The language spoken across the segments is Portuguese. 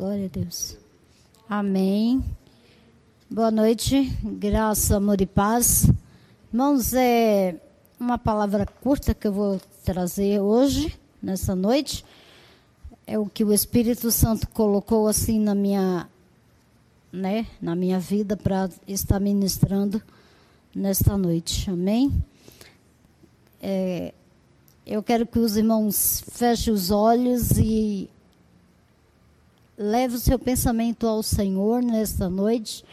Glória a Deus. Amém. Boa noite, graça, amor e paz. Irmãos, é uma palavra curta que eu vou trazer hoje, nessa noite. É o que o Espírito Santo colocou assim na minha, né, na minha vida para estar ministrando nesta noite. Amém? É, eu quero que os irmãos fechem os olhos e leve o seu pensamento ao Senhor nesta noite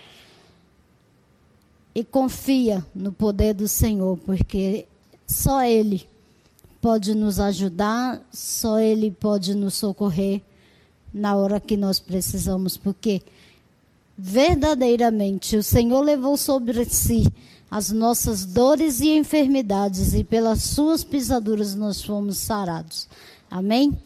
e confia no poder do Senhor, porque só Ele pode nos ajudar, só Ele pode nos socorrer na hora que nós precisamos, porque verdadeiramente o Senhor levou sobre si as nossas dores e enfermidades, e pelas suas pisaduras nós fomos sarados. Amém?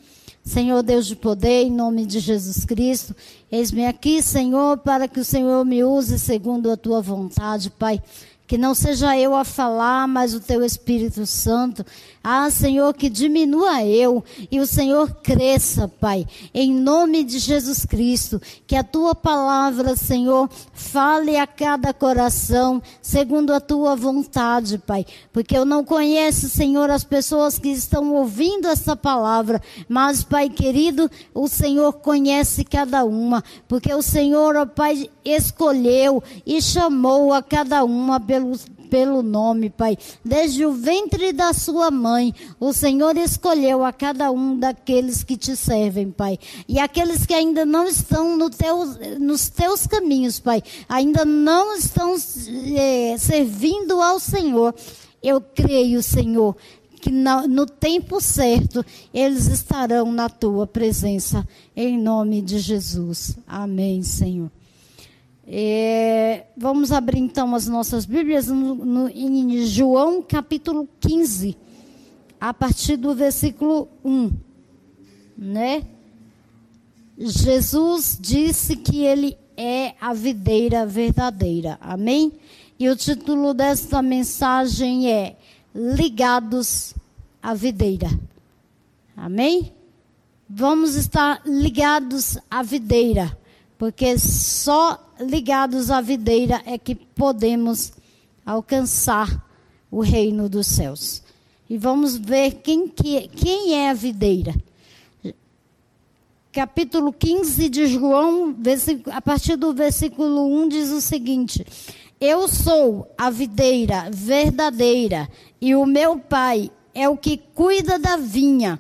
Senhor Deus de poder, em nome de Jesus Cristo, eis-me aqui, Senhor, para que o Senhor me use segundo a tua vontade, Pai. Que não seja eu a falar, mas o teu Espírito Santo. Ah, Senhor, que diminua eu e o Senhor cresça, Pai. Em nome de Jesus Cristo. Que a tua palavra, Senhor, fale a cada coração, segundo a tua vontade, Pai. Porque eu não conheço, Senhor, as pessoas que estão ouvindo essa palavra. Mas, Pai querido, o Senhor conhece cada uma. Porque o Senhor, ó Pai, escolheu e chamou a cada uma pelo, pelo nome, Pai. Desde o ventre da sua mãe, o Senhor escolheu a cada um daqueles que te servem, Pai. E aqueles que ainda não estão no teu, nos teus caminhos, Pai, ainda não estão é, servindo ao Senhor. Eu creio, Senhor, que no, tempo certo eles estarão na tua presença, em nome de Jesus. Amém, Senhor. É, vamos abrir então as nossas Bíblias no, no, em João capítulo 15, a partir do versículo 1. Né? Jesus disse que ele é a videira verdadeira. Amém? E o título desta mensagem é Ligados à videira. Amém? Vamos estar ligados à videira, porque só ligados à videira é que podemos alcançar o reino dos céus. E vamos ver quem, que, quem é a videira. Capítulo 15 de João, a partir do versículo 1, diz o seguinte: Eu sou a videira verdadeira, e o meu pai é o que cuida da vinha.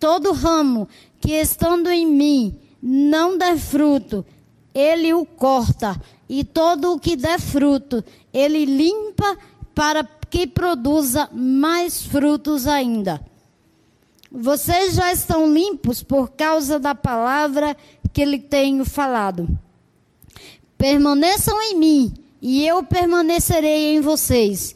Todo ramo que estando em mim não der fruto, ele o corta, e todo o que der fruto, ele limpa para que produza mais frutos ainda. Vocês já estão limpos por causa da palavra que lhe tenho falado. Permaneçam em mim, e eu permanecerei em vocês.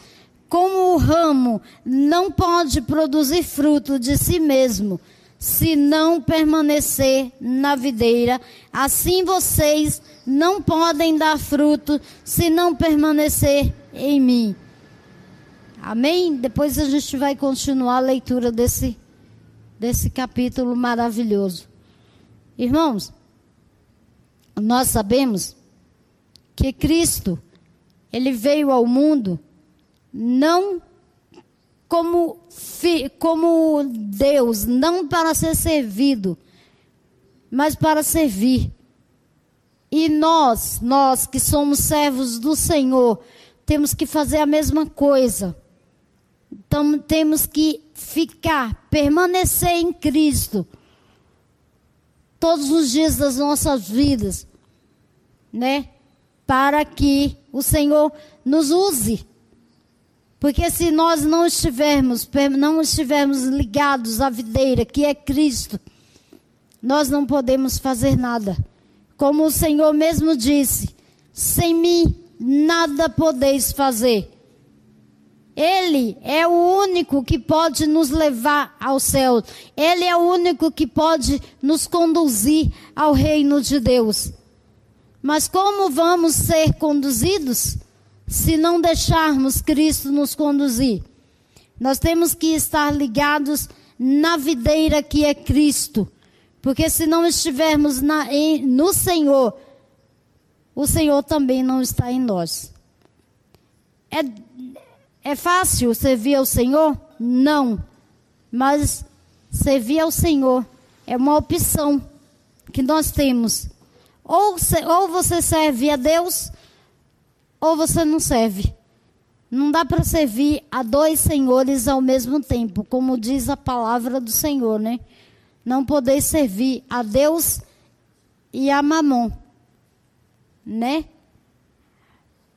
Como o ramo não pode produzir fruto de si mesmo, se não permanecer na videira. Assim vocês não podem dar fruto se não permanecer em mim. Amém? Depois a gente vai continuar a leitura desse, desse capítulo maravilhoso. Irmãos, nós sabemos que Cristo, ele veio ao mundo não como, como Deus, não para ser servido, mas para servir. E nós, nós que somos servos do Senhor, temos que fazer a mesma coisa. Então temos que ficar, permanecer em Cristo todos os dias das nossas vidas, né? Para que o Senhor nos use porque se nós não estivermos, não estivermos ligados à videira, que é Cristo, nós não podemos fazer nada. Como o Senhor mesmo disse: sem mim nada podeis fazer. Ele é o único que pode nos levar ao céu. Ele é o único que pode nos conduzir ao reino de Deus. Mas como vamos ser conduzidos? Se não deixarmos Cristo nos conduzir. Nós temos que estar ligados na videira que é Cristo, Porque se não estivermos na, em, no Senhor, o Senhor também não está em nós. É, é fácil servir ao Senhor? Não. Mas servir ao Senhor é uma opção que nós temos. Ou, ou você serve a Deus, ou você não serve. Não dá para servir a dois senhores ao mesmo tempo, como diz a palavra do Senhor, né? Não poder servir a Deus e a Mamon, né?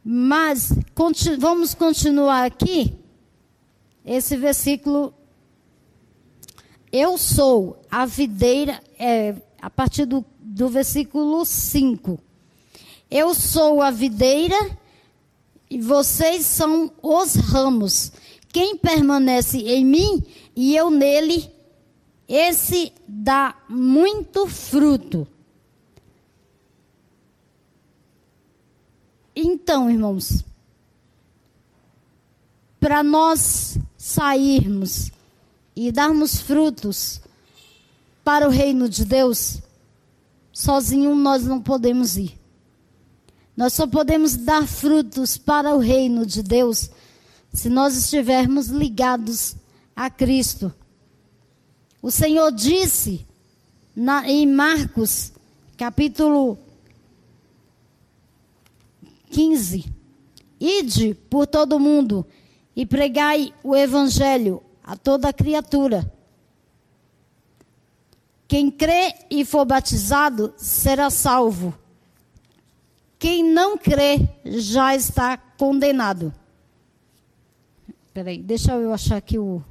Mas continu vamos continuar aqui. Esse versículo. Eu sou a videira, é, a partir do, do versículo 5. Eu sou a videira e vocês são os ramos. Quem permanece em mim e eu nele, esse dá muito fruto. Então, irmãos, para nós sairmos e darmos frutos para o reino de Deus, sozinho nós não podemos ir. Nós só podemos dar frutos para o reino de Deus se nós estivermos ligados a Cristo. O Senhor disse na, em Marcos, capítulo 15: Ide por todo mundo e pregai o evangelho a toda criatura. Quem crê e for batizado será salvo quem não crê já está condenado. Peraí, deixa eu achar aqui o,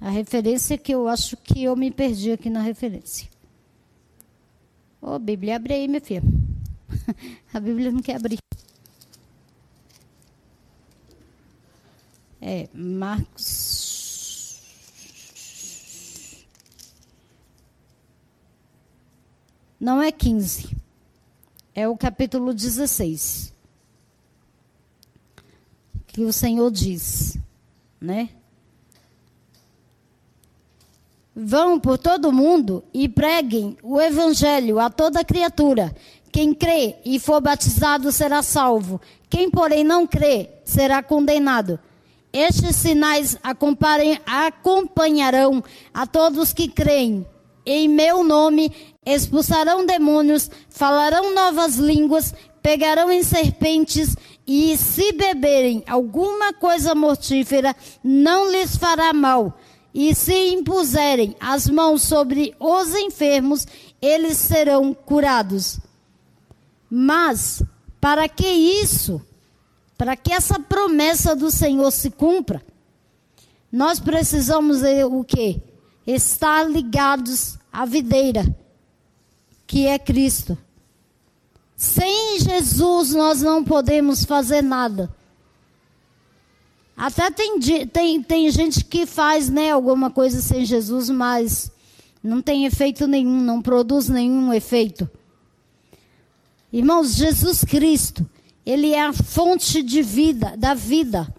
a referência que eu acho que eu me perdi aqui na referência. Ô, oh, Bíblia, abre aí, minha filha. a Bíblia não quer abrir. É, Marcos. Não é 15 é o capítulo 16. Que o Senhor diz, né? Vão por todo mundo e preguem o evangelho a toda criatura. Quem crê e for batizado será salvo. Quem, porém, não crê será condenado. Estes sinais acompanharão a todos que creem. Em meu nome expulsarão demônios, falarão novas línguas, pegarão em serpentes e se beberem alguma coisa mortífera, não lhes fará mal. E se impuserem as mãos sobre os enfermos, eles serão curados. Mas, para que isso, para que essa promessa do Senhor se cumpra, nós precisamos o quê? Estar ligados à videira que é Cristo. Sem Jesus nós não podemos fazer nada. Até tem, tem, tem gente que faz né, alguma coisa sem Jesus, mas não tem efeito nenhum, não produz nenhum efeito. Irmãos, Jesus Cristo, Ele é a fonte de vida, da vida.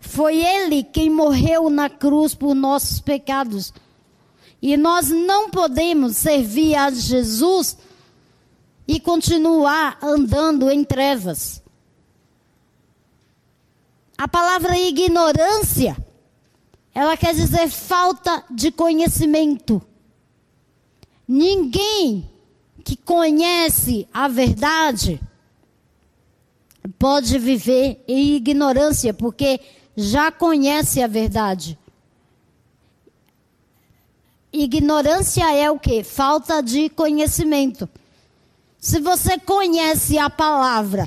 Foi Ele quem morreu na cruz por nossos pecados. E nós não podemos servir a Jesus e continuar andando em trevas. A palavra ignorância, ela quer dizer falta de conhecimento. Ninguém que conhece a verdade pode viver em ignorância, porque já conhece a verdade. Ignorância é o que? Falta de conhecimento. Se você conhece a palavra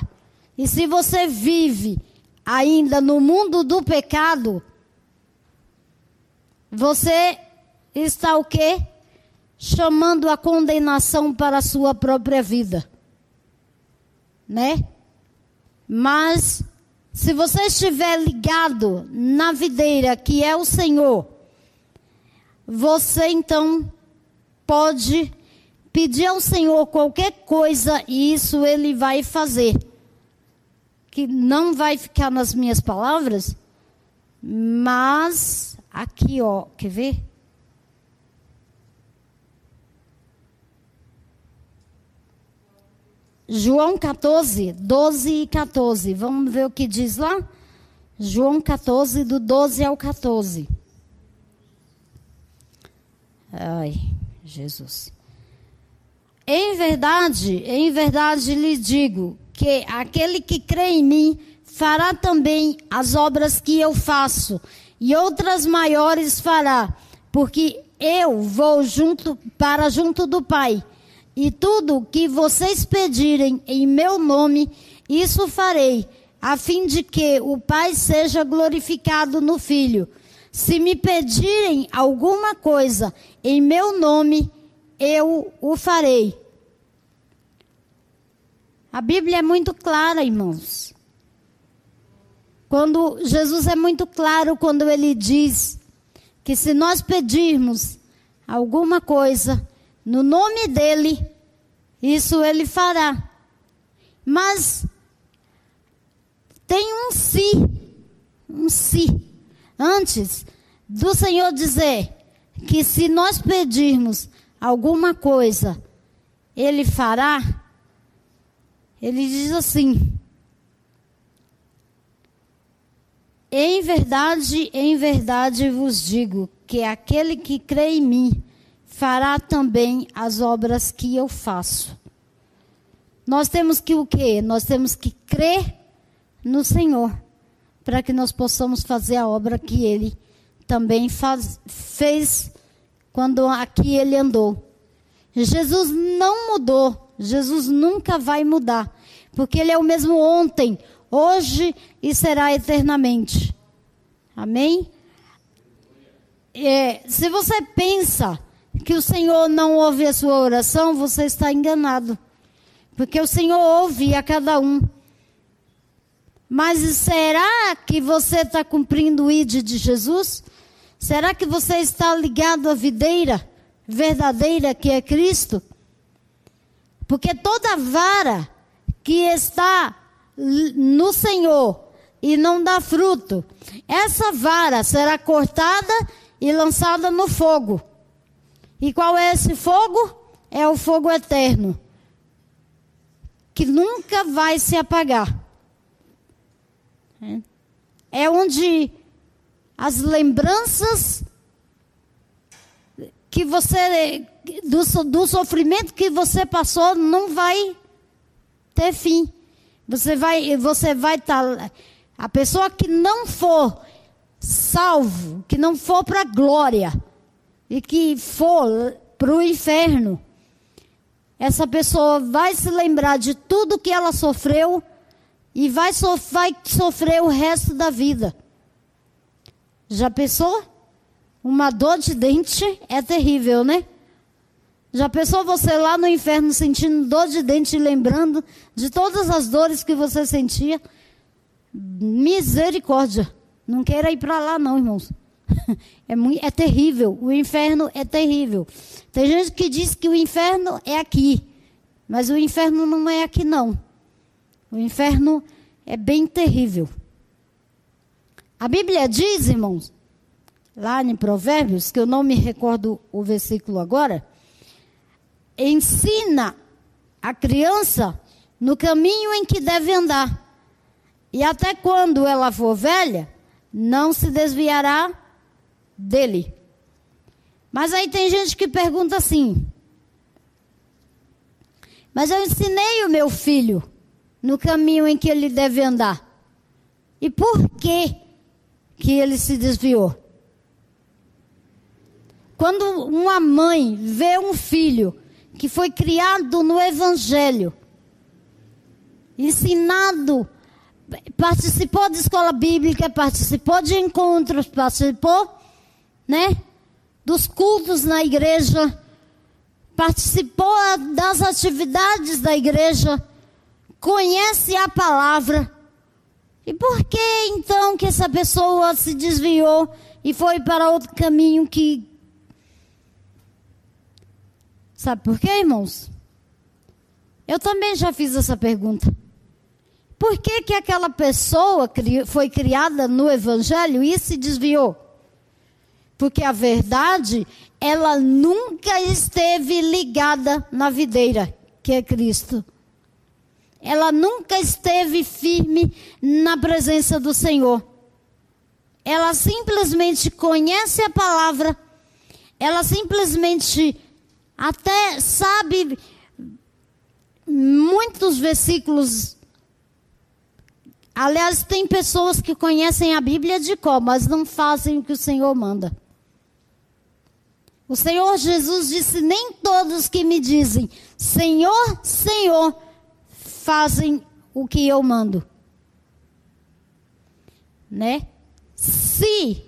e se você vive ainda no mundo do pecado, você está o quê? Chamando a condenação para a sua própria vida. Né? Mas se você estiver ligado na videira que é o Senhor, você então pode pedir ao Senhor qualquer coisa e isso ele vai fazer. Que não vai ficar nas minhas palavras, mas aqui, ó, quer ver? João 14, 12 e 14. Vamos ver o que diz lá? João 14, do 12 ao 14. Ai, Jesus. Em verdade, em verdade lhe digo que aquele que crê em mim fará também as obras que eu faço, e outras maiores fará, porque eu vou junto para junto do Pai. E tudo que vocês pedirem em meu nome, isso farei, a fim de que o Pai seja glorificado no Filho. Se me pedirem alguma coisa em meu nome, eu o farei. A Bíblia é muito clara, irmãos. Quando Jesus é muito claro quando ele diz que se nós pedirmos alguma coisa no nome dele, isso ele fará. Mas tem um se, um se. Antes do Senhor dizer que se nós pedirmos alguma coisa, ele fará. Ele diz assim: Em verdade, em verdade vos digo que aquele que crê em mim fará também as obras que eu faço. Nós temos que o quê? Nós temos que crer no Senhor para que nós possamos fazer a obra que ele também faz, fez quando aqui ele andou. Jesus não mudou, Jesus nunca vai mudar, porque ele é o mesmo ontem, hoje e será eternamente. Amém? É, se você pensa que o Senhor não ouve a sua oração, você está enganado. Porque o Senhor ouve a cada um. Mas será que você está cumprindo o ID de Jesus? Será que você está ligado à videira verdadeira que é Cristo? Porque toda vara que está no Senhor e não dá fruto, essa vara será cortada e lançada no fogo. E qual é esse fogo? É o fogo eterno, que nunca vai se apagar. É onde as lembranças que você do, do sofrimento que você passou não vai ter fim. Você vai você vai estar tá, a pessoa que não for salvo, que não for para a glória e que for para o inferno, essa pessoa vai se lembrar de tudo que ela sofreu e vai, so vai sofrer o resto da vida. Já pensou? Uma dor de dente é terrível, né? Já pensou você lá no inferno sentindo dor de dente e lembrando de todas as dores que você sentia? Misericórdia. Não queira ir para lá, não, irmãos. É, muito, é terrível. O inferno é terrível. Tem gente que diz que o inferno é aqui. Mas o inferno não é aqui, não. O inferno é bem terrível. A Bíblia diz, irmãos, lá em Provérbios, que eu não me recordo o versículo agora, ensina a criança no caminho em que deve andar. E até quando ela for velha, não se desviará dele. Mas aí tem gente que pergunta assim: Mas eu ensinei o meu filho no caminho em que ele deve andar. E por que que ele se desviou? Quando uma mãe vê um filho que foi criado no evangelho, ensinado, participou de escola bíblica, participou de encontros, participou, né, dos cultos na igreja, participou das atividades da igreja, conhece a palavra. E por que então que essa pessoa se desviou e foi para outro caminho que. Sabe por quê, irmãos? Eu também já fiz essa pergunta. Por que, que aquela pessoa foi criada no Evangelho e se desviou? Porque a verdade, ela nunca esteve ligada na videira, que é Cristo. Ela nunca esteve firme na presença do Senhor. Ela simplesmente conhece a palavra, ela simplesmente até sabe muitos versículos. Aliás, tem pessoas que conhecem a Bíblia de cor, mas não fazem o que o Senhor manda. O Senhor Jesus disse: Nem todos que me dizem Senhor, Senhor, fazem o que eu mando. Né? Se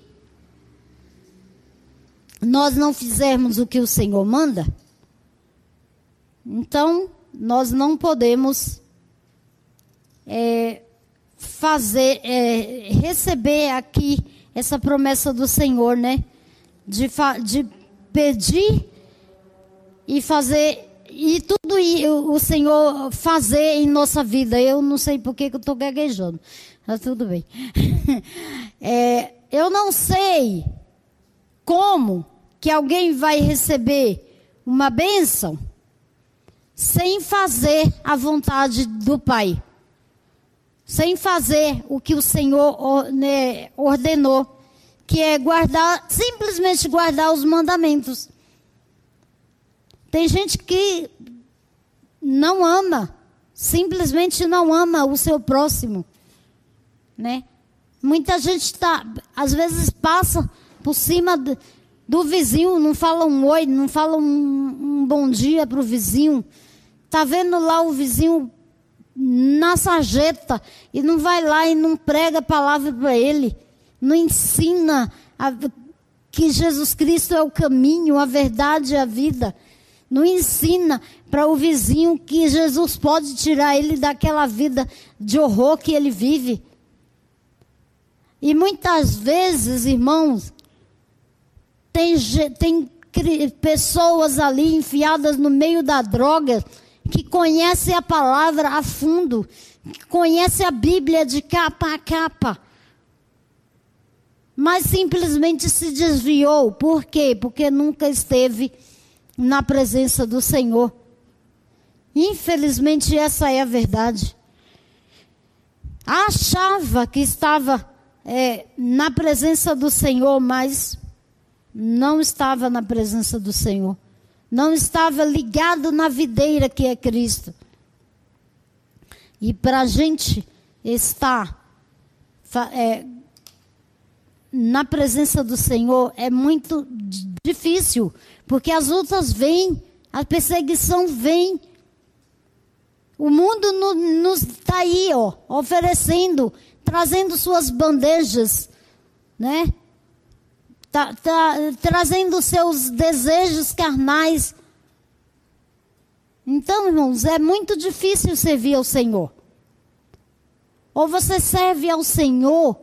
nós não fizermos o que o Senhor manda, então nós não podemos é, fazer, é, receber aqui essa promessa do Senhor, né? De, de pedir e fazer e tudo o Senhor fazer em nossa vida. Eu não sei por que, eu estou gaguejando. Mas tudo bem. É, eu não sei como que alguém vai receber uma bênção sem fazer a vontade do Pai. Sem fazer o que o Senhor né, ordenou, que é guardar, simplesmente guardar os mandamentos. Tem gente que não ama, simplesmente não ama o seu próximo, né? Muita gente está, às vezes passa por cima do, do, vizinho, não fala um oi, não fala um, um bom dia para o vizinho, tá vendo lá o vizinho na sarjeta e não vai lá e não prega a palavra para ele, não ensina a, que Jesus Cristo é o caminho, a verdade e a vida. Não ensina para o vizinho que Jesus pode tirar ele daquela vida de horror que ele vive. E muitas vezes, irmãos, tem, tem pessoas ali enfiadas no meio da droga que conhecem a palavra a fundo, que conhecem a Bíblia de capa a capa, mas simplesmente se desviou. Por quê? Porque nunca esteve na presença do Senhor. Infelizmente, essa é a verdade. Achava que estava é, na presença do Senhor, mas não estava na presença do Senhor. Não estava ligado na videira que é Cristo. E para a gente estar é, na presença do Senhor é muito difícil, porque as lutas vêm, a perseguição vem. O mundo no, nos está aí, ó, oferecendo, trazendo suas bandejas, né? Tá, tá, trazendo seus desejos carnais. Então, irmãos, é muito difícil servir ao Senhor. Ou você serve ao Senhor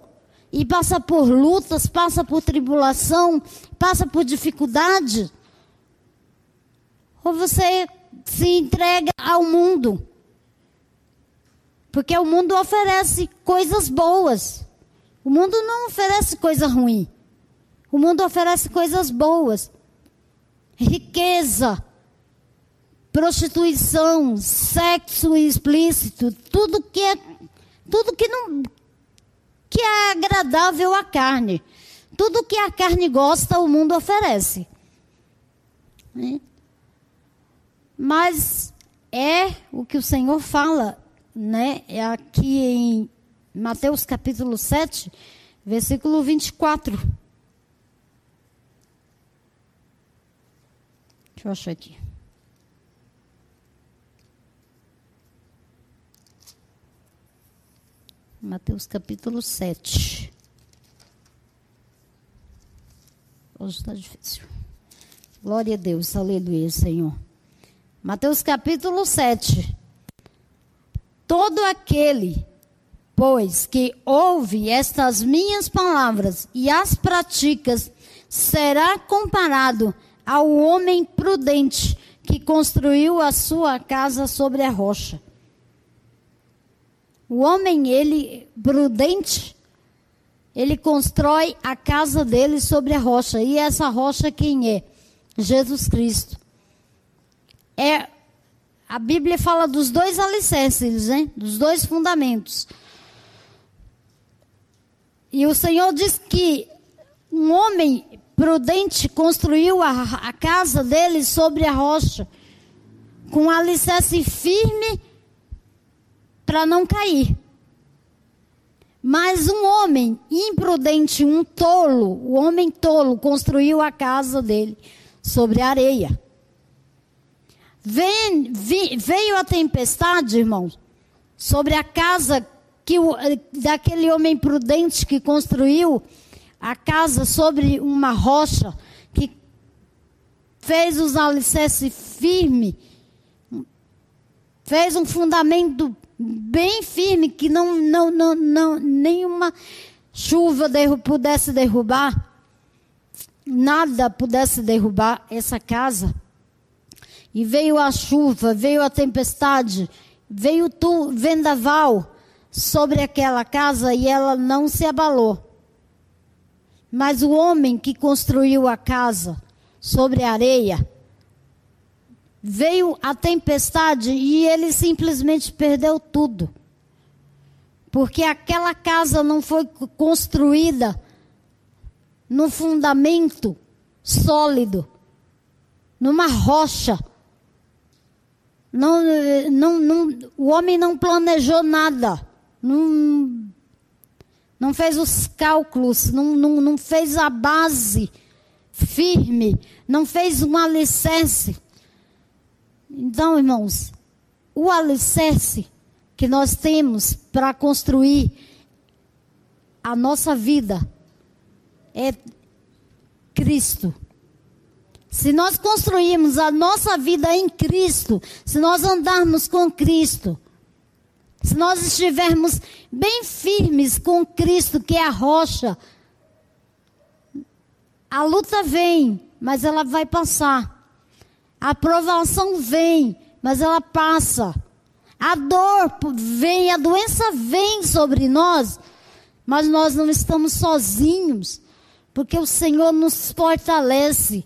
e passa por lutas, passa por tribulação, passa por dificuldade, ou você se entrega ao mundo. Porque o mundo oferece coisas boas. O mundo não oferece coisa ruim. O mundo oferece coisas boas. Riqueza, prostituição, sexo explícito, tudo que é tudo que não que é agradável à carne. Tudo que a carne gosta, o mundo oferece. Né? Mas é o que o Senhor fala, né? É aqui em Mateus capítulo 7, versículo 24. Deixa eu achar aqui. Mateus capítulo 7. Hoje está difícil. Glória a Deus, aleluia, Senhor. Mateus capítulo 7. Todo aquele, pois, que ouve estas minhas palavras e as praticas, será comparado ao homem prudente que construiu a sua casa sobre a rocha. O homem, ele, prudente, ele constrói a casa dele sobre a rocha. E essa rocha quem é? Jesus Cristo. É a Bíblia fala dos dois alicerces, né? dos dois fundamentos. E o Senhor diz que um homem prudente construiu a, a casa dele sobre a rocha, com um alicerce firme para não cair. Mas um homem imprudente, um tolo, o homem tolo, construiu a casa dele sobre areia. Vem, veio a tempestade, irmãos, sobre a casa que o, daquele homem prudente que construiu a casa sobre uma rocha, que fez os alicerces firmes, fez um fundamento bem firme que não, não, não, não nenhuma chuva derru pudesse derrubar, nada pudesse derrubar essa casa. E veio a chuva, veio a tempestade, veio o vendaval sobre aquela casa e ela não se abalou. Mas o homem que construiu a casa sobre a areia, veio a tempestade e ele simplesmente perdeu tudo. Porque aquela casa não foi construída no fundamento sólido, numa rocha. Não, não, não, o homem não planejou nada. Não, não fez os cálculos, não, não, não fez a base firme, não fez um alicerce. Então, irmãos, o alicerce que nós temos para construir a nossa vida é Cristo. Se nós construirmos a nossa vida em Cristo, se nós andarmos com Cristo, se nós estivermos bem firmes com Cristo, que é a rocha, a luta vem, mas ela vai passar. A provação vem, mas ela passa. A dor vem, a doença vem sobre nós, mas nós não estamos sozinhos, porque o Senhor nos fortalece.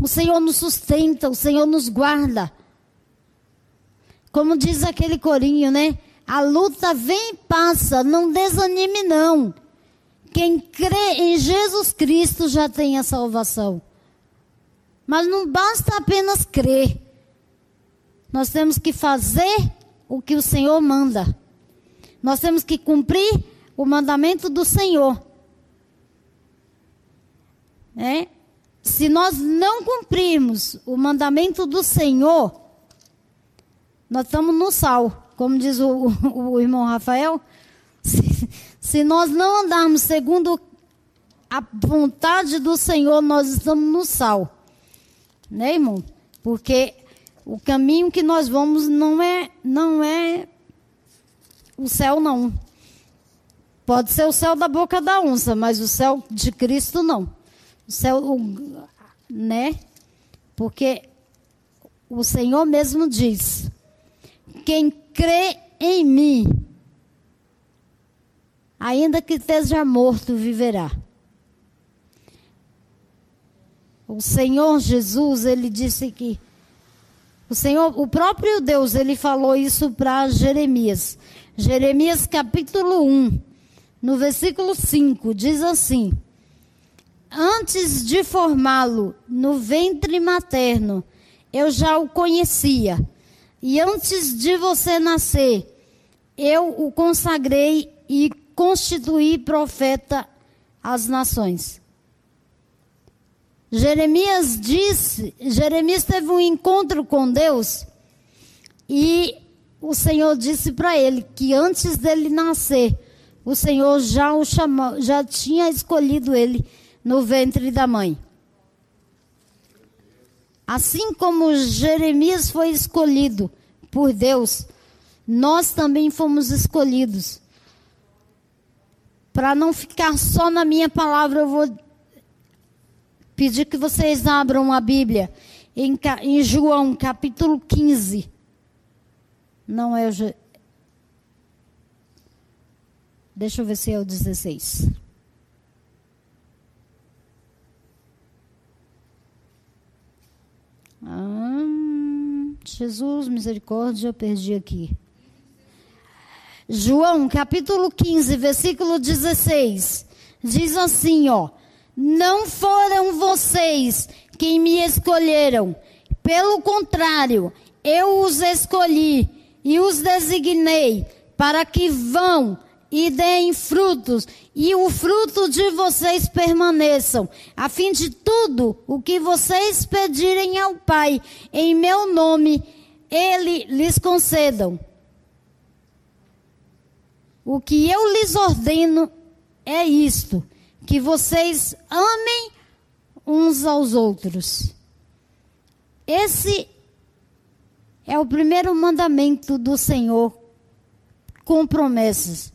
O Senhor nos sustenta, o Senhor nos guarda. Como diz aquele corinho, né? A luta vem e passa, não desanime não. Quem crê em Jesus Cristo já tem a salvação. Mas não basta apenas crer. Nós temos que fazer o que o Senhor manda. Nós temos que cumprir o mandamento do Senhor. É? se nós não cumprirmos o mandamento do Senhor, nós estamos no sal, como diz o, o, o irmão Rafael. Se, se nós não andarmos segundo a vontade do Senhor, nós estamos no sal. Né, irmão? Porque o caminho que nós vamos não é, não é o céu, não. Pode ser o céu da boca da onça, mas o céu de Cristo não. O céu, o, né? Porque o Senhor mesmo diz: quem crê em mim, ainda que esteja morto, viverá. O Senhor Jesus, ele disse que o Senhor, o próprio Deus, ele falou isso para Jeremias. Jeremias capítulo 1, no versículo 5, diz assim: Antes de formá-lo no ventre materno, eu já o conhecia. E antes de você nascer, eu o consagrei e constituí profeta às nações. Jeremias disse, Jeremias teve um encontro com Deus e o Senhor disse para ele que antes dele nascer, o Senhor já o chamou, já tinha escolhido ele no ventre da mãe. Assim como Jeremias foi escolhido por Deus, nós também fomos escolhidos. Para não ficar só na minha palavra, eu vou pedir que vocês abram a Bíblia em, em João capítulo 15. Não é o. Deixa eu ver se é o 16. Hum, Jesus, misericórdia, eu perdi aqui. João, capítulo 15, versículo 16. Diz assim, ó: Não foram vocês quem me escolheram, pelo contrário, eu os escolhi e os designei para que vão e deem frutos, e o fruto de vocês permaneçam, a fim de tudo o que vocês pedirem ao Pai, em meu nome, Ele lhes concedam. O que eu lhes ordeno é isto: que vocês amem uns aos outros. Esse é o primeiro mandamento do Senhor com promessas.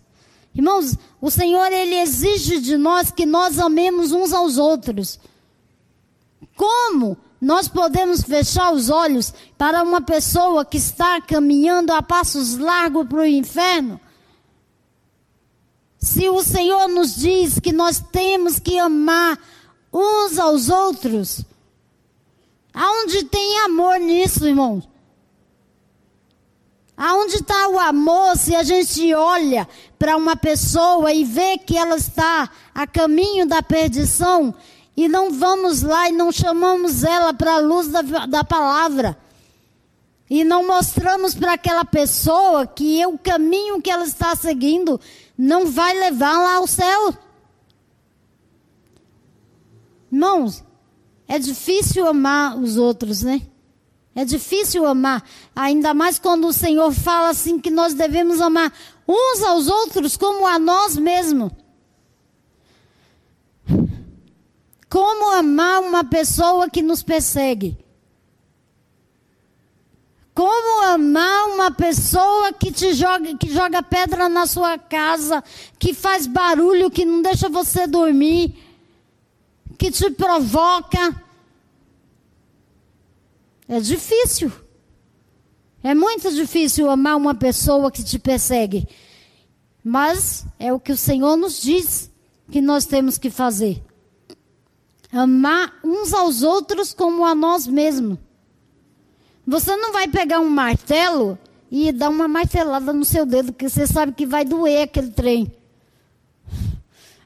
Irmãos, o Senhor ele exige de nós que nós amemos uns aos outros. Como nós podemos fechar os olhos para uma pessoa que está caminhando a passos largos para o inferno? Se o Senhor nos diz que nós temos que amar uns aos outros, aonde tem amor nisso, irmãos? Aonde está o amor se a gente olha para uma pessoa e vê que ela está a caminho da perdição e não vamos lá e não chamamos ela para a luz da, da palavra? E não mostramos para aquela pessoa que o caminho que ela está seguindo não vai levá-la ao céu. Irmãos, é difícil amar os outros, né? É difícil amar, ainda mais quando o Senhor fala assim que nós devemos amar uns aos outros como a nós mesmos. Como amar uma pessoa que nos persegue? Como amar uma pessoa que te joga, que joga pedra na sua casa, que faz barulho, que não deixa você dormir, que te provoca? É difícil. É muito difícil amar uma pessoa que te persegue. Mas é o que o Senhor nos diz que nós temos que fazer. Amar uns aos outros como a nós mesmos. Você não vai pegar um martelo e dar uma martelada no seu dedo, porque você sabe que vai doer aquele trem.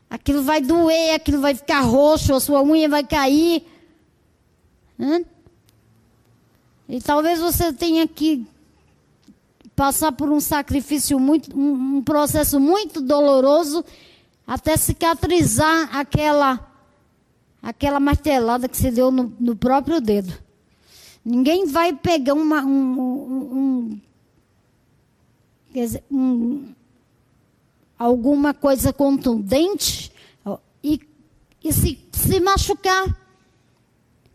Aquilo vai doer, aquilo vai ficar roxo, a sua unha vai cair. Hã? E talvez você tenha que passar por um sacrifício muito, um, um processo muito doloroso até cicatrizar aquela aquela martelada que se deu no, no próprio dedo. Ninguém vai pegar uma, um, um, dizer, um, alguma coisa contundente e, e se, se machucar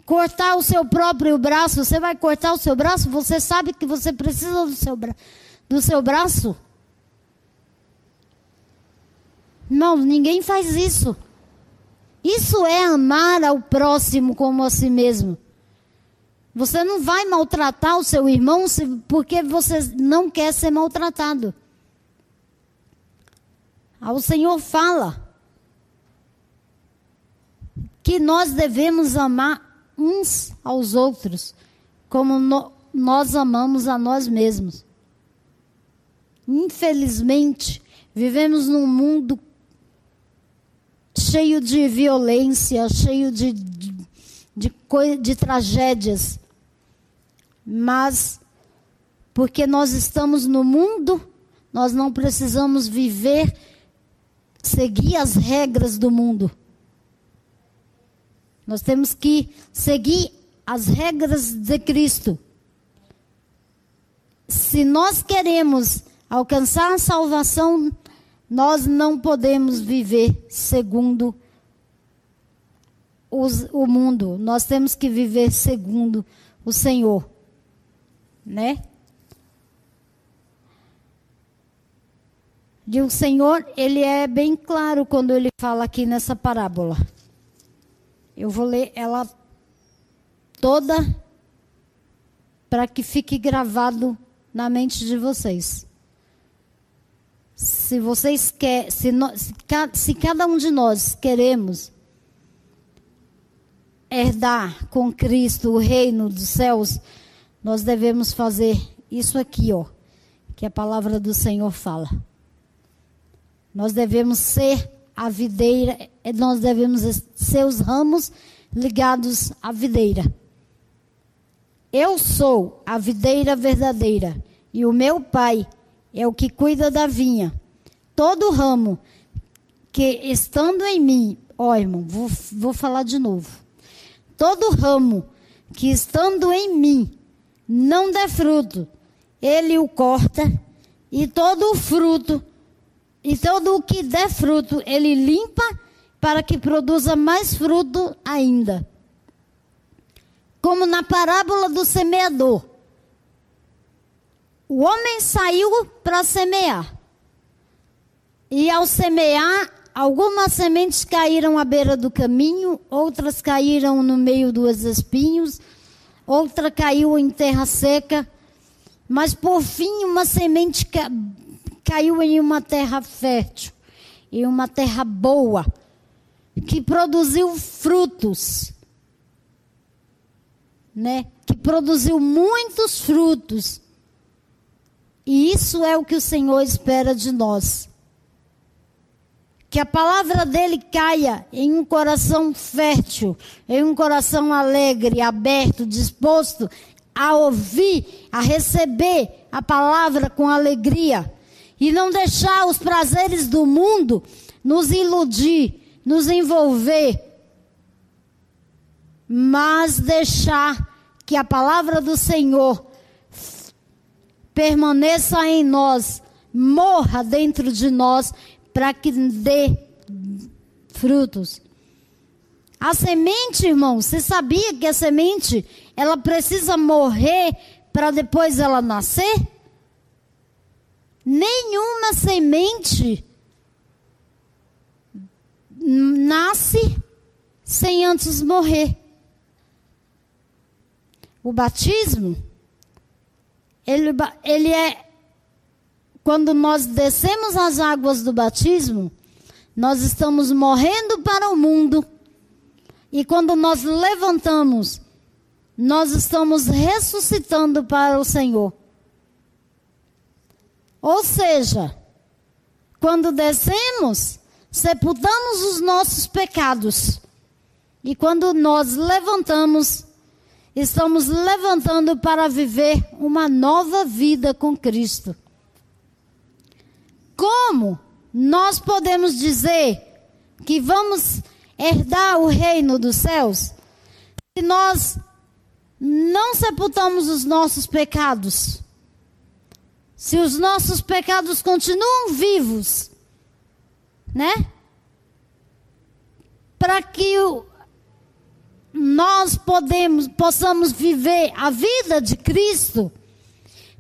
cortar o seu próprio braço, você vai cortar o seu braço, você sabe que você precisa do seu, bra do seu braço. Não, ninguém faz isso. Isso é amar ao próximo como a si mesmo. Você não vai maltratar o seu irmão porque você não quer ser maltratado. Ah, o Senhor fala que nós devemos amar uns aos outros, como no, nós amamos a nós mesmos. Infelizmente, vivemos num mundo cheio de violência, cheio de, de, de, de tragédias. Mas, porque nós estamos no mundo, nós não precisamos viver, seguir as regras do mundo. Nós temos que seguir as regras de Cristo. Se nós queremos alcançar a salvação, nós não podemos viver segundo os, o mundo. Nós temos que viver segundo o Senhor, né? E o Senhor, ele é bem claro quando ele fala aqui nessa parábola. Eu vou ler ela toda para que fique gravado na mente de vocês. Se vocês querem, se, se, se cada um de nós queremos herdar com Cristo o reino dos céus, nós devemos fazer isso aqui, ó, que a palavra do Senhor fala. Nós devemos ser a videira, nós devemos ser os ramos ligados à videira. Eu sou a videira verdadeira e o meu pai é o que cuida da vinha. Todo ramo que estando em mim, ó irmão, vou, vou falar de novo. Todo ramo que estando em mim não der fruto, ele o corta, e todo o fruto, e todo o que der fruto, ele limpa para que produza mais fruto ainda. Como na parábola do semeador. O homem saiu para semear. E ao semear, algumas sementes caíram à beira do caminho, outras caíram no meio dos espinhos, outra caiu em terra seca, mas por fim uma semente ca caiu em uma terra fértil, em uma terra boa, que produziu frutos, né? Que produziu muitos frutos. E isso é o que o Senhor espera de nós. Que a palavra dele caia em um coração fértil, em um coração alegre, aberto, disposto a ouvir, a receber a palavra com alegria. E não deixar os prazeres do mundo nos iludir, nos envolver. Mas deixar que a palavra do Senhor permaneça em nós, morra dentro de nós para que dê frutos. A semente, irmão, você sabia que a semente ela precisa morrer para depois ela nascer? Nenhuma semente nasce sem antes morrer. O batismo, ele, ele é quando nós descemos as águas do batismo, nós estamos morrendo para o mundo. E quando nós levantamos, nós estamos ressuscitando para o Senhor. Ou seja, quando descemos, sepultamos os nossos pecados. E quando nós levantamos, estamos levantando para viver uma nova vida com Cristo. Como nós podemos dizer que vamos herdar o reino dos céus se nós não sepultamos os nossos pecados? Se os nossos pecados continuam vivos, né? Para que o, nós podemos, possamos viver a vida de Cristo,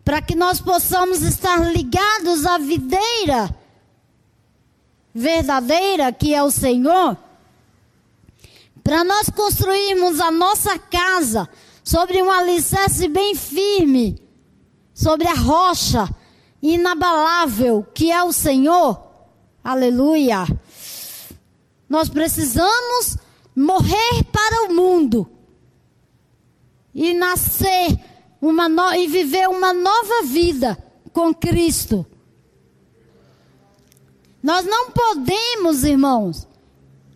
para que nós possamos estar ligados à videira verdadeira, que é o Senhor, para nós construirmos a nossa casa sobre um alicerce bem firme, sobre a rocha inabalável, que é o Senhor. Aleluia. Nós precisamos morrer para o mundo e nascer uma no... e viver uma nova vida com Cristo. Nós não podemos, irmãos,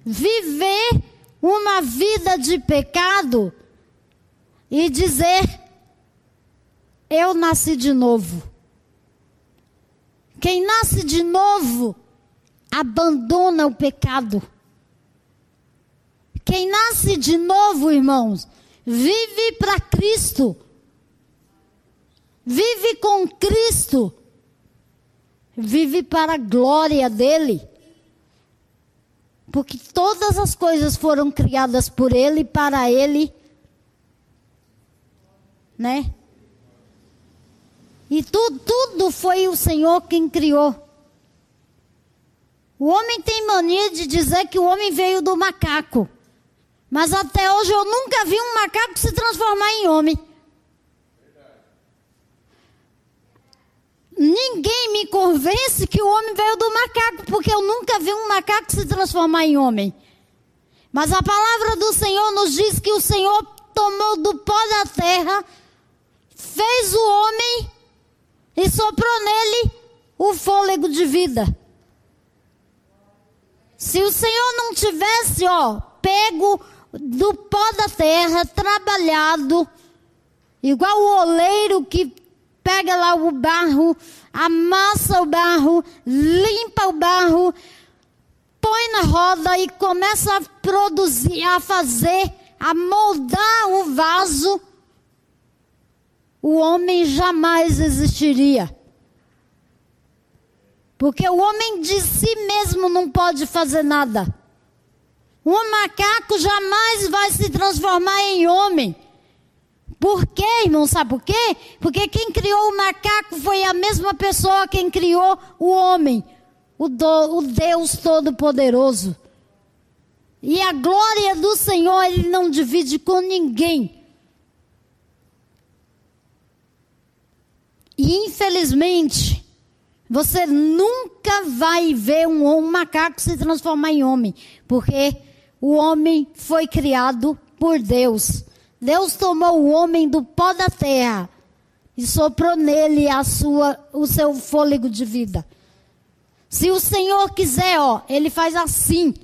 viver uma vida de pecado e dizer: Eu nasci de novo. Quem nasce de novo abandona o pecado. Quem nasce de novo, irmãos, vive para Cristo. Vive com Cristo. Vive para a glória dele. Porque todas as coisas foram criadas por ele e para ele. Né? E tu, tudo foi o Senhor quem criou. O homem tem mania de dizer que o homem veio do macaco. Mas até hoje eu nunca vi um macaco se transformar em homem. Ninguém me convence que o homem veio do macaco, porque eu nunca vi um macaco se transformar em homem. Mas a palavra do Senhor nos diz que o Senhor tomou do pó da terra, fez o homem e soprou nele o fôlego de vida. Se o Senhor não tivesse, ó, pego do pó da terra, trabalhado, igual o oleiro que pega lá o barro, amassa o barro, limpa o barro, põe na roda e começa a produzir, a fazer, a moldar o vaso, o homem jamais existiria. Porque o homem de si mesmo não pode fazer nada. Um macaco jamais vai se transformar em homem. Por quê, irmão? Sabe por quê? Porque quem criou o macaco foi a mesma pessoa quem criou o homem, o, do, o Deus Todo-Poderoso. E a glória do Senhor ele não divide com ninguém. E infelizmente, você nunca vai ver um, um macaco se transformar em homem, porque o homem foi criado por Deus. Deus tomou o homem do pó da terra e soprou nele a sua, o seu fôlego de vida. Se o Senhor quiser, ó, ele faz assim.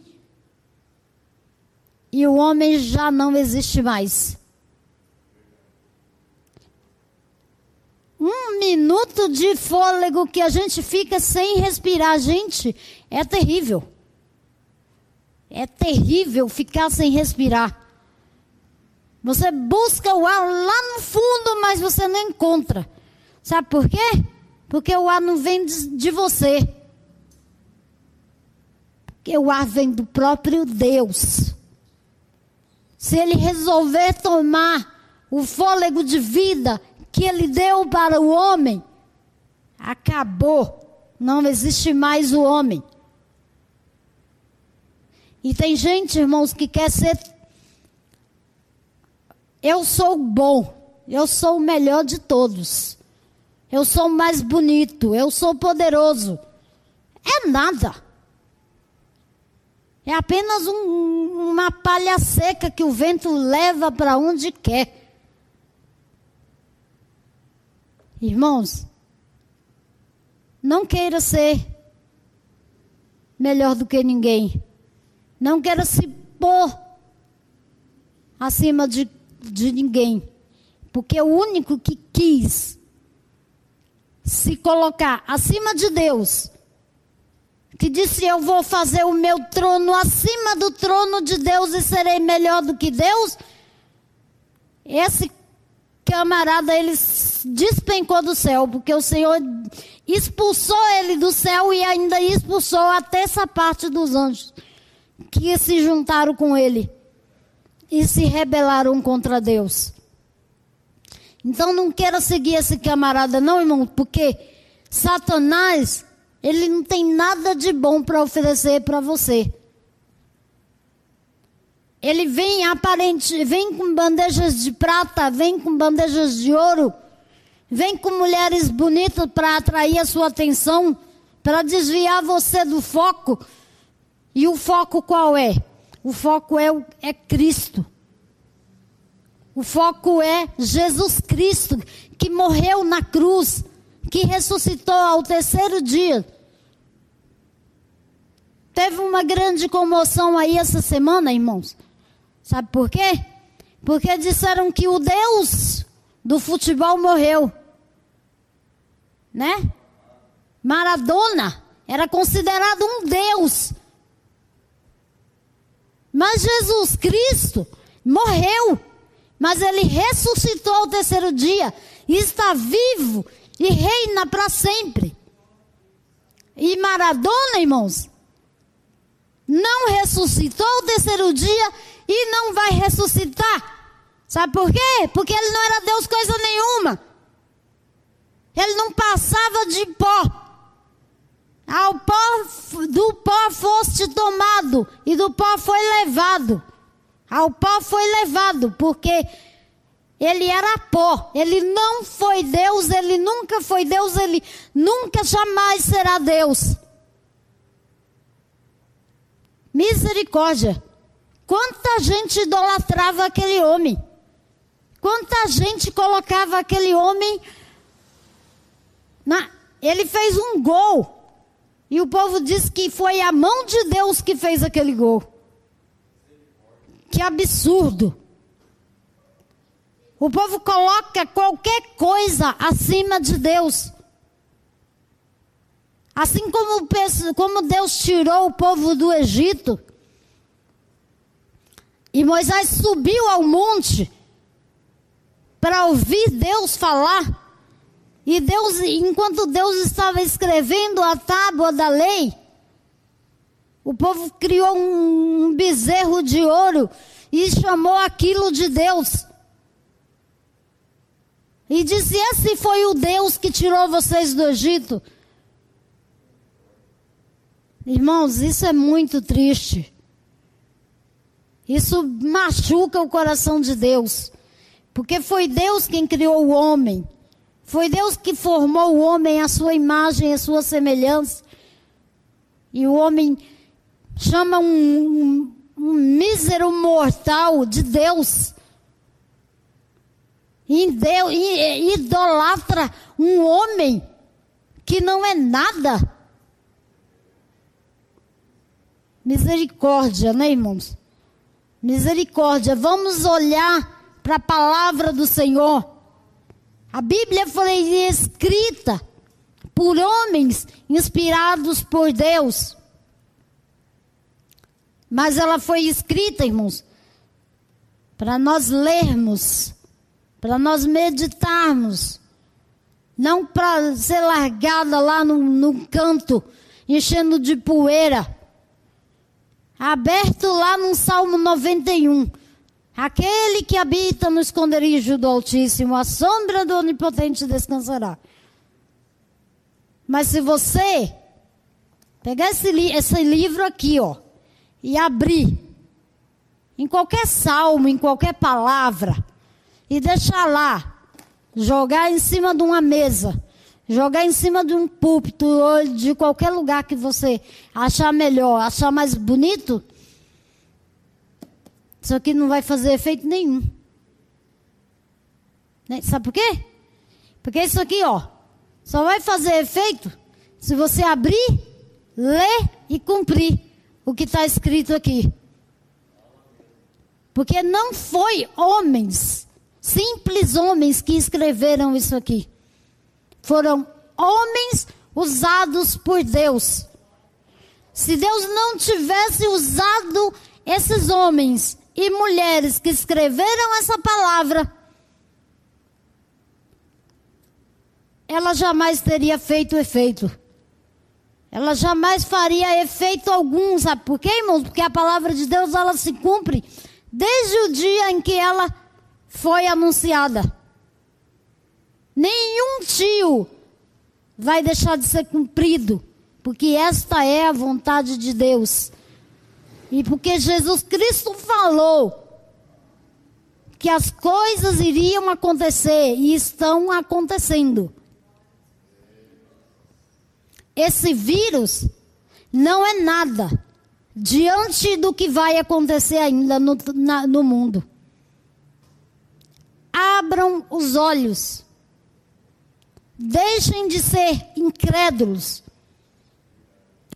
E o homem já não existe mais. Um minuto de fôlego que a gente fica sem respirar, gente, é terrível. É terrível ficar sem respirar. Você busca o ar lá no fundo, mas você não encontra. Sabe por quê? Porque o ar não vem de você. Porque o ar vem do próprio Deus. Se ele resolver tomar o fôlego de vida que ele deu para o homem, acabou. Não existe mais o homem. E tem gente, irmãos, que quer ser. Eu sou bom, eu sou o melhor de todos. Eu sou o mais bonito, eu sou poderoso. É nada. É apenas um, uma palha seca que o vento leva para onde quer. Irmãos, não queira ser melhor do que ninguém. Não quero se pôr acima de, de ninguém. Porque o único que quis se colocar acima de Deus, que disse: Eu vou fazer o meu trono acima do trono de Deus e serei melhor do que Deus. Esse camarada, ele despencou do céu, porque o Senhor expulsou ele do céu e ainda expulsou até essa parte dos anjos que se juntaram com ele e se rebelaram contra Deus. Então não queira seguir esse camarada, não, irmão, porque Satanás, ele não tem nada de bom para oferecer para você. Ele vem aparente, vem com bandejas de prata, vem com bandejas de ouro, vem com mulheres bonitas para atrair a sua atenção, para desviar você do foco e o foco qual é? O foco é, é Cristo. O foco é Jesus Cristo, que morreu na cruz, que ressuscitou ao terceiro dia. Teve uma grande comoção aí essa semana, irmãos. Sabe por quê? Porque disseram que o Deus do futebol morreu. Né? Maradona era considerado um Deus. Mas Jesus Cristo morreu, mas ele ressuscitou ao terceiro dia e está vivo e reina para sempre. E Maradona, irmãos, não ressuscitou ao terceiro dia e não vai ressuscitar. Sabe por quê? Porque ele não era Deus coisa nenhuma. Ele não passava de pó. Ao pó, do pó foste tomado, e do pó foi levado. Ao pó foi levado, porque ele era pó. Ele não foi Deus, ele nunca foi Deus, ele nunca jamais será Deus. Misericórdia. Quanta gente idolatrava aquele homem. Quanta gente colocava aquele homem na, ele fez um gol. E o povo diz que foi a mão de Deus que fez aquele gol. Que absurdo. O povo coloca qualquer coisa acima de Deus. Assim como, como Deus tirou o povo do Egito. E Moisés subiu ao monte para ouvir Deus falar. E Deus, enquanto Deus estava escrevendo a tábua da lei, o povo criou um bezerro de ouro e chamou aquilo de Deus. E disse: Esse foi o Deus que tirou vocês do Egito. Irmãos, isso é muito triste. Isso machuca o coração de Deus. Porque foi Deus quem criou o homem. Foi Deus que formou o homem à sua imagem, à sua semelhança. E o homem chama um, um, um mísero mortal de Deus. E Deus e, idolatra um homem que não é nada. Misericórdia, né, irmãos? Misericórdia. Vamos olhar para a palavra do Senhor. A Bíblia foi escrita por homens inspirados por Deus. Mas ela foi escrita, irmãos, para nós lermos, para nós meditarmos, não para ser largada lá no canto, enchendo de poeira. Aberto lá no Salmo 91. Aquele que habita no esconderijo do Altíssimo, a sombra do Onipotente descansará. Mas se você pegar esse, esse livro aqui, ó, e abrir em qualquer salmo, em qualquer palavra, e deixar lá, jogar em cima de uma mesa, jogar em cima de um púlpito ou de qualquer lugar que você achar melhor, achar mais bonito, isso aqui não vai fazer efeito nenhum. Né? Sabe por quê? Porque isso aqui, ó, só vai fazer efeito se você abrir, ler e cumprir o que está escrito aqui. Porque não foi homens, simples homens que escreveram isso aqui. Foram homens usados por Deus. Se Deus não tivesse usado esses homens e mulheres que escreveram essa palavra, ela jamais teria feito efeito. Ela jamais faria efeito algum, sabe por quê, irmãos? Porque a palavra de Deus ela se cumpre desde o dia em que ela foi anunciada. Nenhum tio vai deixar de ser cumprido, porque esta é a vontade de Deus. E porque Jesus Cristo falou que as coisas iriam acontecer e estão acontecendo. Esse vírus não é nada diante do que vai acontecer ainda no, na, no mundo. Abram os olhos. Deixem de ser incrédulos.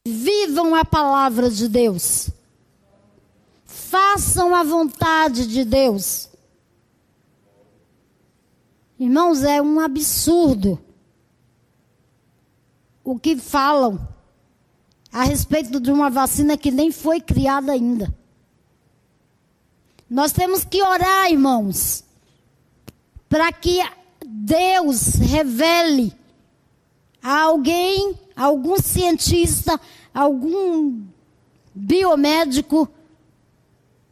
Vivam a palavra de Deus façam a vontade de Deus. Irmãos, é um absurdo o que falam a respeito de uma vacina que nem foi criada ainda. Nós temos que orar, irmãos, para que Deus revele a alguém, algum cientista, algum biomédico,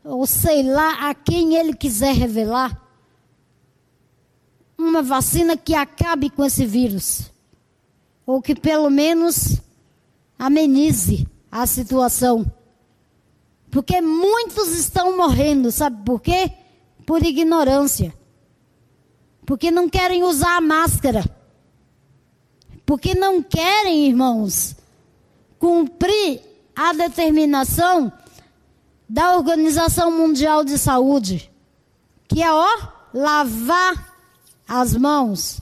ou sei lá a quem ele quiser revelar, uma vacina que acabe com esse vírus, ou que pelo menos amenize a situação. Porque muitos estão morrendo, sabe por quê? Por ignorância. Porque não querem usar a máscara. Porque não querem, irmãos, cumprir a determinação da Organização Mundial de Saúde, que é ó, lavar as mãos.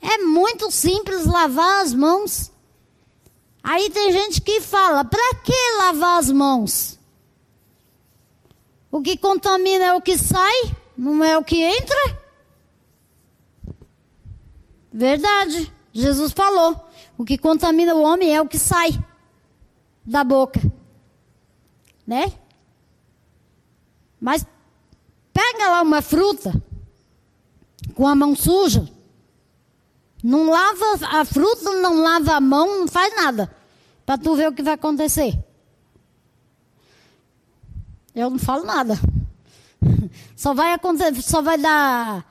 É muito simples lavar as mãos. Aí tem gente que fala: para que lavar as mãos? O que contamina é o que sai, não é o que entra? Verdade. Jesus falou: o que contamina o homem é o que sai da boca. Né? Mas pega lá uma fruta com a mão suja. Não lava a fruta, não lava a mão, não faz nada. Para tu ver o que vai acontecer. Eu não falo nada. Só vai acontecer, só vai dar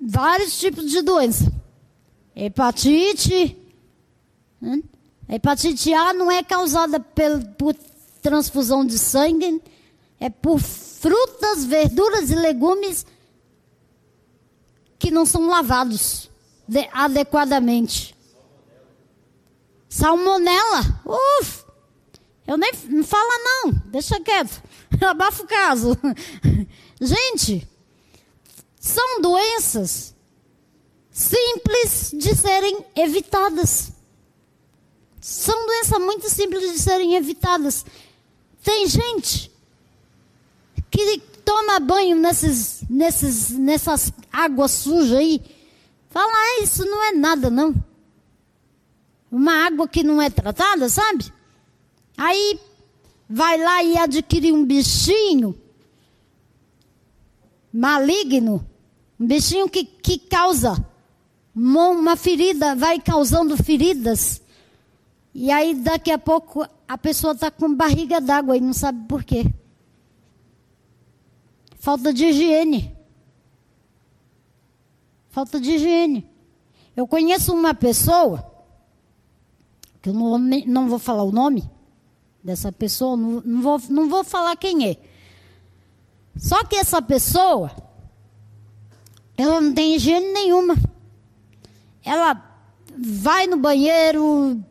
vários tipos de doença. Hepatite. Né? Hepatite A não é causada por, por transfusão de sangue, é por frutas, verduras e legumes que não são lavados de, adequadamente. Salmonela. Uf! Eu nem não fala não, deixa quieto. Abafa o caso. Gente, são doenças simples de serem evitadas. São doenças muito simples de serem evitadas. Tem gente que toma banho nesses, nesses, nessas águas sujas aí. Fala, ah, isso não é nada, não. Uma água que não é tratada, sabe? Aí vai lá e adquire um bichinho maligno, um bichinho que, que causa uma ferida, vai causando feridas. E aí daqui a pouco a pessoa está com barriga d'água e não sabe por quê. Falta de higiene. Falta de higiene. Eu conheço uma pessoa, que eu não, não vou falar o nome dessa pessoa, não, não, vou, não vou falar quem é. Só que essa pessoa, ela não tem higiene nenhuma. Ela vai no banheiro,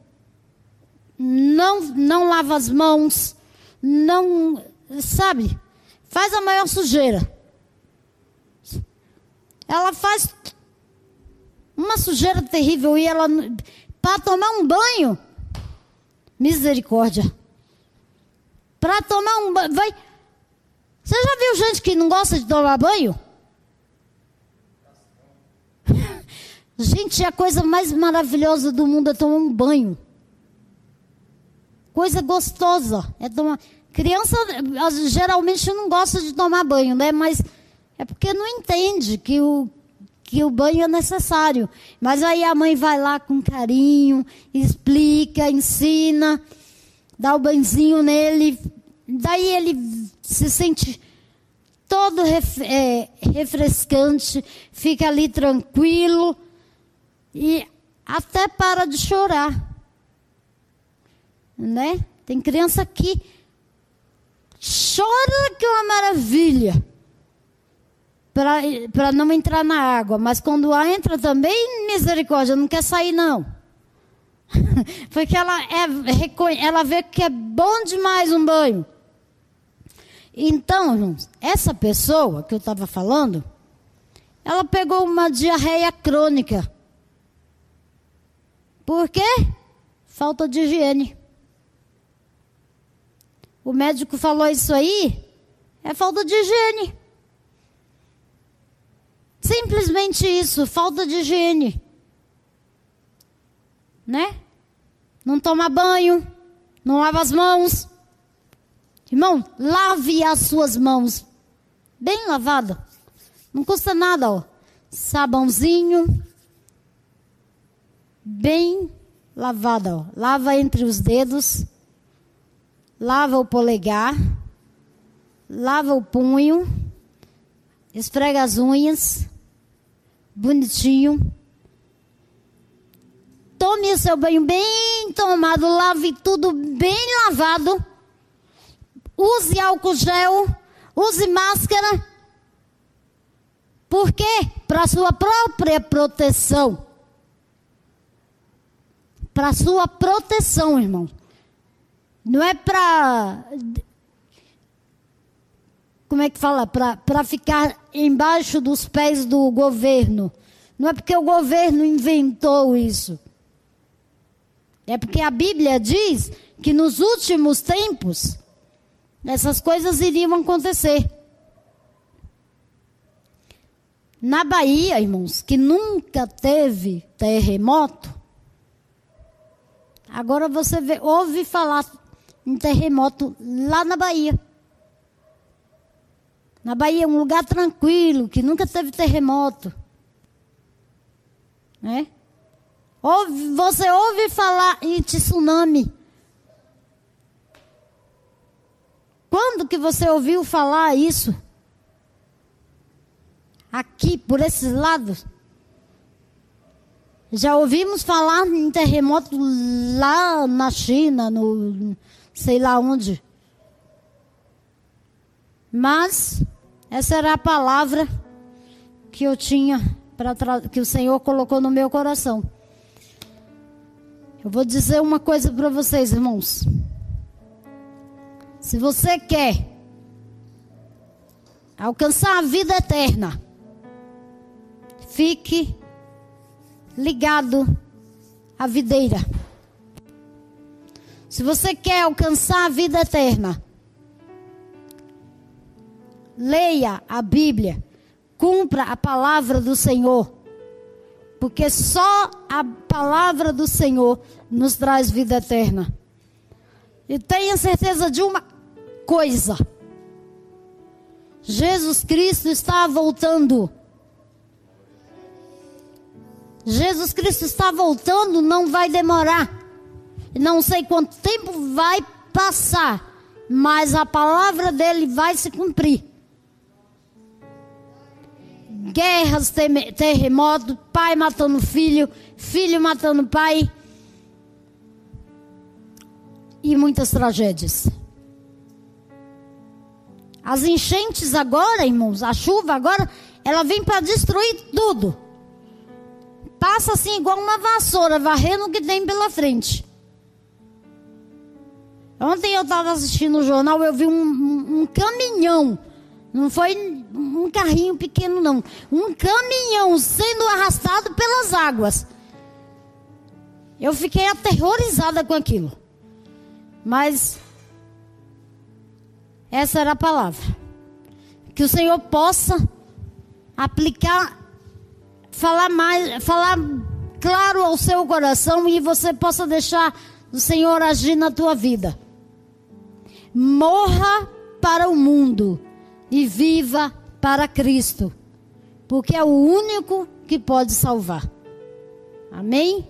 não, não lava as mãos, não, sabe, faz a maior sujeira. Ela faz uma sujeira terrível e ela, para tomar um banho, misericórdia. Para tomar um banho, vai. Você já viu gente que não gosta de tomar banho? Gente, a coisa mais maravilhosa do mundo é tomar um banho. Coisa gostosa é tomar. Criança geralmente não gosta de tomar banho, né? Mas é porque não entende que o, que o banho é necessário. Mas aí a mãe vai lá com carinho, explica, ensina, dá o banhozinho nele. Daí ele se sente todo ref, é, refrescante, fica ali tranquilo e até para de chorar. Né? Tem criança que chora que é uma maravilha para não entrar na água, mas quando entra também, misericórdia, não quer sair não. Porque ela, é, ela vê que é bom demais um banho. Então, essa pessoa que eu estava falando, ela pegou uma diarreia crônica. Por quê? Falta de higiene. O médico falou isso aí, é falta de higiene. Simplesmente isso, falta de higiene. Né? Não toma banho, não lava as mãos. Irmão, lave as suas mãos. Bem lavada. Não custa nada, ó. Sabãozinho. Bem lavada, ó. Lava entre os dedos. Lava o polegar. Lava o punho. Esfrega as unhas. Bonitinho. Tome o seu banho bem tomado. Lave tudo bem lavado use álcool gel, use máscara. Por quê? Para sua própria proteção. Para sua proteção, irmão. Não é para como é que fala? Para ficar embaixo dos pés do governo. Não é porque o governo inventou isso. É porque a Bíblia diz que nos últimos tempos essas coisas iriam acontecer. Na Bahia, irmãos, que nunca teve terremoto, agora você vê, ouve falar em terremoto lá na Bahia. Na Bahia é um lugar tranquilo, que nunca teve terremoto. Né? Ouve, você ouve falar em tsunami. Quando que você ouviu falar isso? Aqui, por esses lados. Já ouvimos falar em terremoto lá na China, no sei lá onde. Mas essa era a palavra que eu tinha para que o Senhor colocou no meu coração. Eu vou dizer uma coisa para vocês, irmãos. Se você quer alcançar a vida eterna, fique ligado à videira. Se você quer alcançar a vida eterna, leia a Bíblia, cumpra a palavra do Senhor, porque só a palavra do Senhor nos traz vida eterna. E tenha certeza de uma coisa: Jesus Cristo está voltando. Jesus Cristo está voltando, não vai demorar. Não sei quanto tempo vai passar, mas a palavra dele vai se cumprir guerras, terremotos, pai matando filho, filho matando pai e muitas tragédias. As enchentes agora, irmãos, a chuva agora, ela vem para destruir tudo. Passa assim igual uma vassoura, varrendo o que tem pela frente. Ontem eu estava assistindo o jornal, eu vi um, um, um caminhão não foi um carrinho pequeno, não. Um caminhão sendo arrastado pelas águas. Eu fiquei aterrorizada com aquilo. Mas essa era a palavra. Que o Senhor possa aplicar, falar mais, falar claro ao seu coração e você possa deixar o Senhor agir na tua vida. Morra para o mundo e viva para Cristo, porque é o único que pode salvar. Amém?